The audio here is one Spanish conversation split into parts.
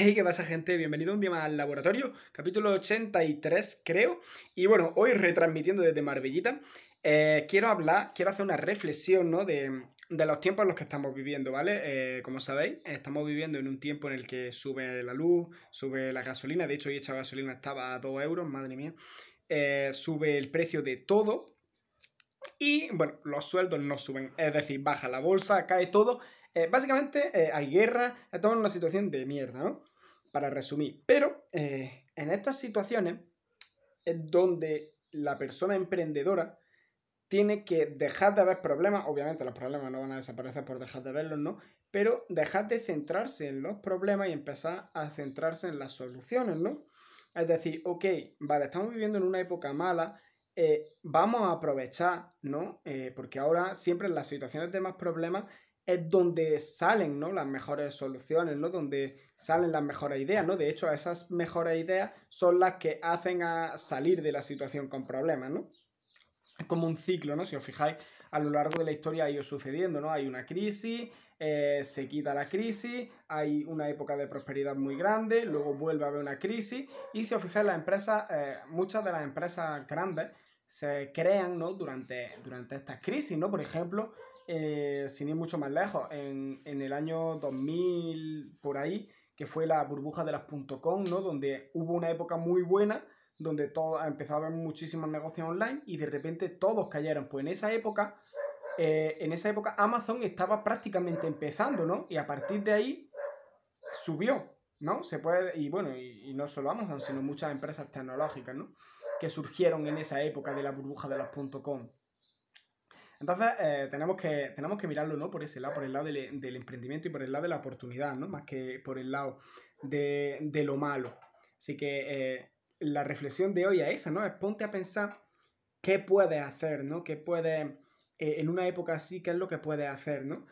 Hey, ¿qué pasa gente? Bienvenido un día más al laboratorio, capítulo 83 creo. Y bueno, hoy retransmitiendo desde Marbellita, eh, quiero hablar, quiero hacer una reflexión ¿no? de, los tiempos en los que estamos viviendo, ¿vale? Eh, como sabéis, estamos viviendo en un tiempo en el que sube la luz, sube la gasolina, de hecho hoy hecha gasolina estaba a 2 euros, madre mía, eh, sube el precio de todo. Y bueno, los sueldos no suben, es decir, baja la bolsa, cae todo eh, básicamente eh, hay guerra, estamos en una situación de mierda, ¿no? Para resumir. Pero eh, en estas situaciones es donde la persona emprendedora tiene que dejar de ver problemas, obviamente los problemas no van a desaparecer por dejar de verlos, ¿no? Pero dejar de centrarse en los problemas y empezar a centrarse en las soluciones, ¿no? Es decir, ok, vale, estamos viviendo en una época mala, vamos a aprovechar, ¿no? porque ahora siempre en las situaciones de más problemas es donde salen ¿no? las mejores soluciones, ¿no? donde salen las mejores ideas. ¿no? De hecho, esas mejores ideas son las que hacen a salir de la situación con problemas. ¿no? Es como un ciclo, ¿no? si os fijáis, a lo largo de la historia ha ido sucediendo. ¿no? Hay una crisis, eh, se quita la crisis, hay una época de prosperidad muy grande, luego vuelve a haber una crisis. Y si os fijáis, las empresas, eh, muchas de las empresas grandes se crean ¿no? durante, durante estas crisis. ¿no? Por ejemplo, eh, sin ir mucho más lejos, en, el año 2000, por ahí, que fue la burbuja de las .com, ¿no? Donde hubo una época muy buena, donde todo, empezó a haber muchísimos negocios online y de repente todos cayeron. Pues en esa época, eh, en esa época Amazon estaba prácticamente empezando, ¿no? Y a partir de ahí subió, ¿no? Se puede, y bueno, y, y no solo Amazon, sino muchas empresas tecnológicas, ¿no? Que surgieron en esa época de la burbuja de las .com. Entonces, eh, tenemos, que, tenemos que mirarlo, ¿no? Por ese lado, por el lado del, emprendimiento y por el lado de la oportunidad, ¿no? Más que por el lado de, lo malo. Así que eh, la reflexión de hoy es esa, ¿no? Es ponte a pensar qué puedes hacer, ¿no? ¿Qué puedes, eh, en una época así, qué es lo que puedes hacer, ¿no?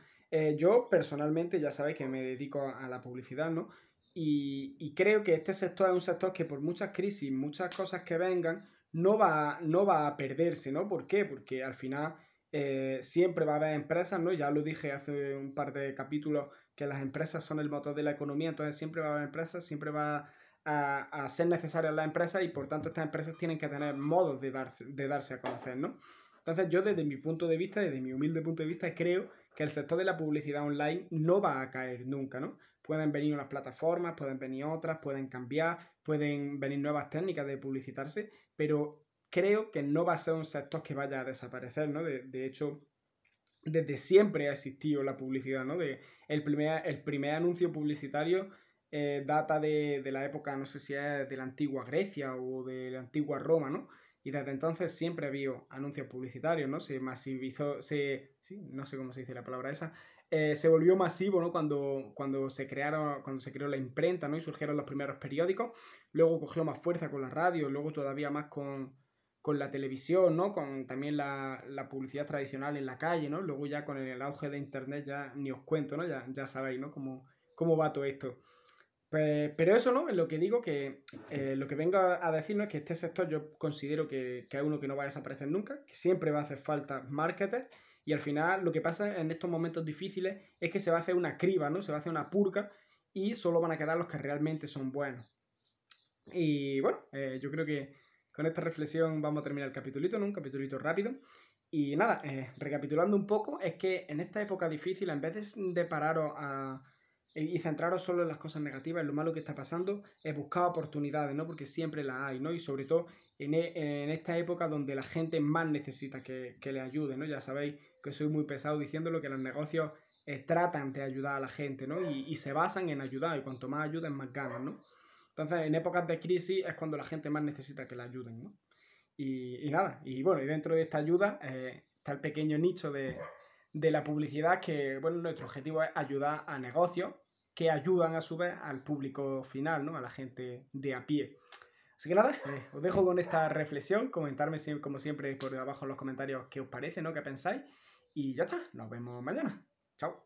yo personalmente, ya sabéis que me dedico a, la publicidad, ¿no? Y, y, creo que este sector es un sector que por muchas crisis, muchas cosas que vengan, no va, no va a perderse, ¿no? ¿Por qué? Porque al final eh, siempre va a haber empresas, ¿no? Ya lo dije hace un par de capítulos que las empresas son el motor de la economía, entonces siempre va a haber empresas, siempre va a, ser necesarias las empresas y por tanto estas empresas tienen que tener modos de, de darse a conocer, ¿no? Entonces yo desde mi punto de vista, desde mi humilde punto de vista, creo que el sector de la publicidad online no va a caer nunca, ¿no? Pueden venir unas plataformas, pueden venir otras, pueden cambiar, pueden venir nuevas técnicas de publicitarse, pero creo que no va a ser un sector que vaya a desaparecer, ¿no? De, hecho, desde siempre ha existido la publicidad, ¿no? De el, primer, el primer anuncio publicitario eh, data de, la época, no sé si es de la antigua Grecia o de la antigua Roma, ¿no? Y desde entonces siempre ha habido anuncios publicitarios, ¿no? Se masivizó, se, no sé cómo se dice la palabra esa, eh, se volvió masivo, ¿no? Cuando, cuando, se crearon, cuando se creó la imprenta, ¿no? Y surgieron los primeros periódicos, luego cogió más fuerza con la radio, luego todavía más con, con la televisión, ¿no? Con también la, publicidad tradicional en la calle, ¿no? Luego ya con el auge de internet ya ni os cuento, ¿no? Ya, ya sabéis, ¿no? Cómo, cómo va todo esto. Pues, pero eso, ¿no? Es lo que digo que eh, lo que vengo a decir, ¿no? Es que este sector yo considero que, que, es uno que no va a desaparecer nunca, que siempre va a hacer falta marketers y al final lo que pasa en estos momentos difíciles es que se va a hacer una criba, ¿no? Se va a hacer una purga y solo van a quedar los que realmente son buenos. Y bueno, eh, yo creo que con esta reflexión vamos a terminar el capitulito, ¿no? Un capitulito rápido. Y nada, eh, recapitulando un poco, es que en esta época difícil, en vez de pararos a, y centraros solo en las cosas negativas, en lo malo que está pasando, es buscar oportunidades, ¿no? Porque siempre las hay, ¿no? Y sobre todo en, e, esta época donde la gente más necesita que, que le ayude, ¿no? Ya sabéis que soy muy pesado diciéndolo, que los negocios eh, tratan de ayudar a la gente, ¿no? Y, y, se basan en ayudar, y cuanto más ayuden, más ganan, ¿no? Entonces, en épocas de crisis es cuando la gente más necesita que la ayuden, ¿no? Y, nada, y bueno, y dentro de esta ayuda eh, está el pequeño nicho de, la publicidad que, bueno, nuestro objetivo es ayudar a negocios que ayudan a su vez al público final, ¿no? A la gente de a pie. Así que nada, eh, os dejo con esta reflexión, comentarme como siempre por abajo en los comentarios qué os parece, ¿no? ¿Qué pensáis? Y ya está, nos vemos mañana. Chao.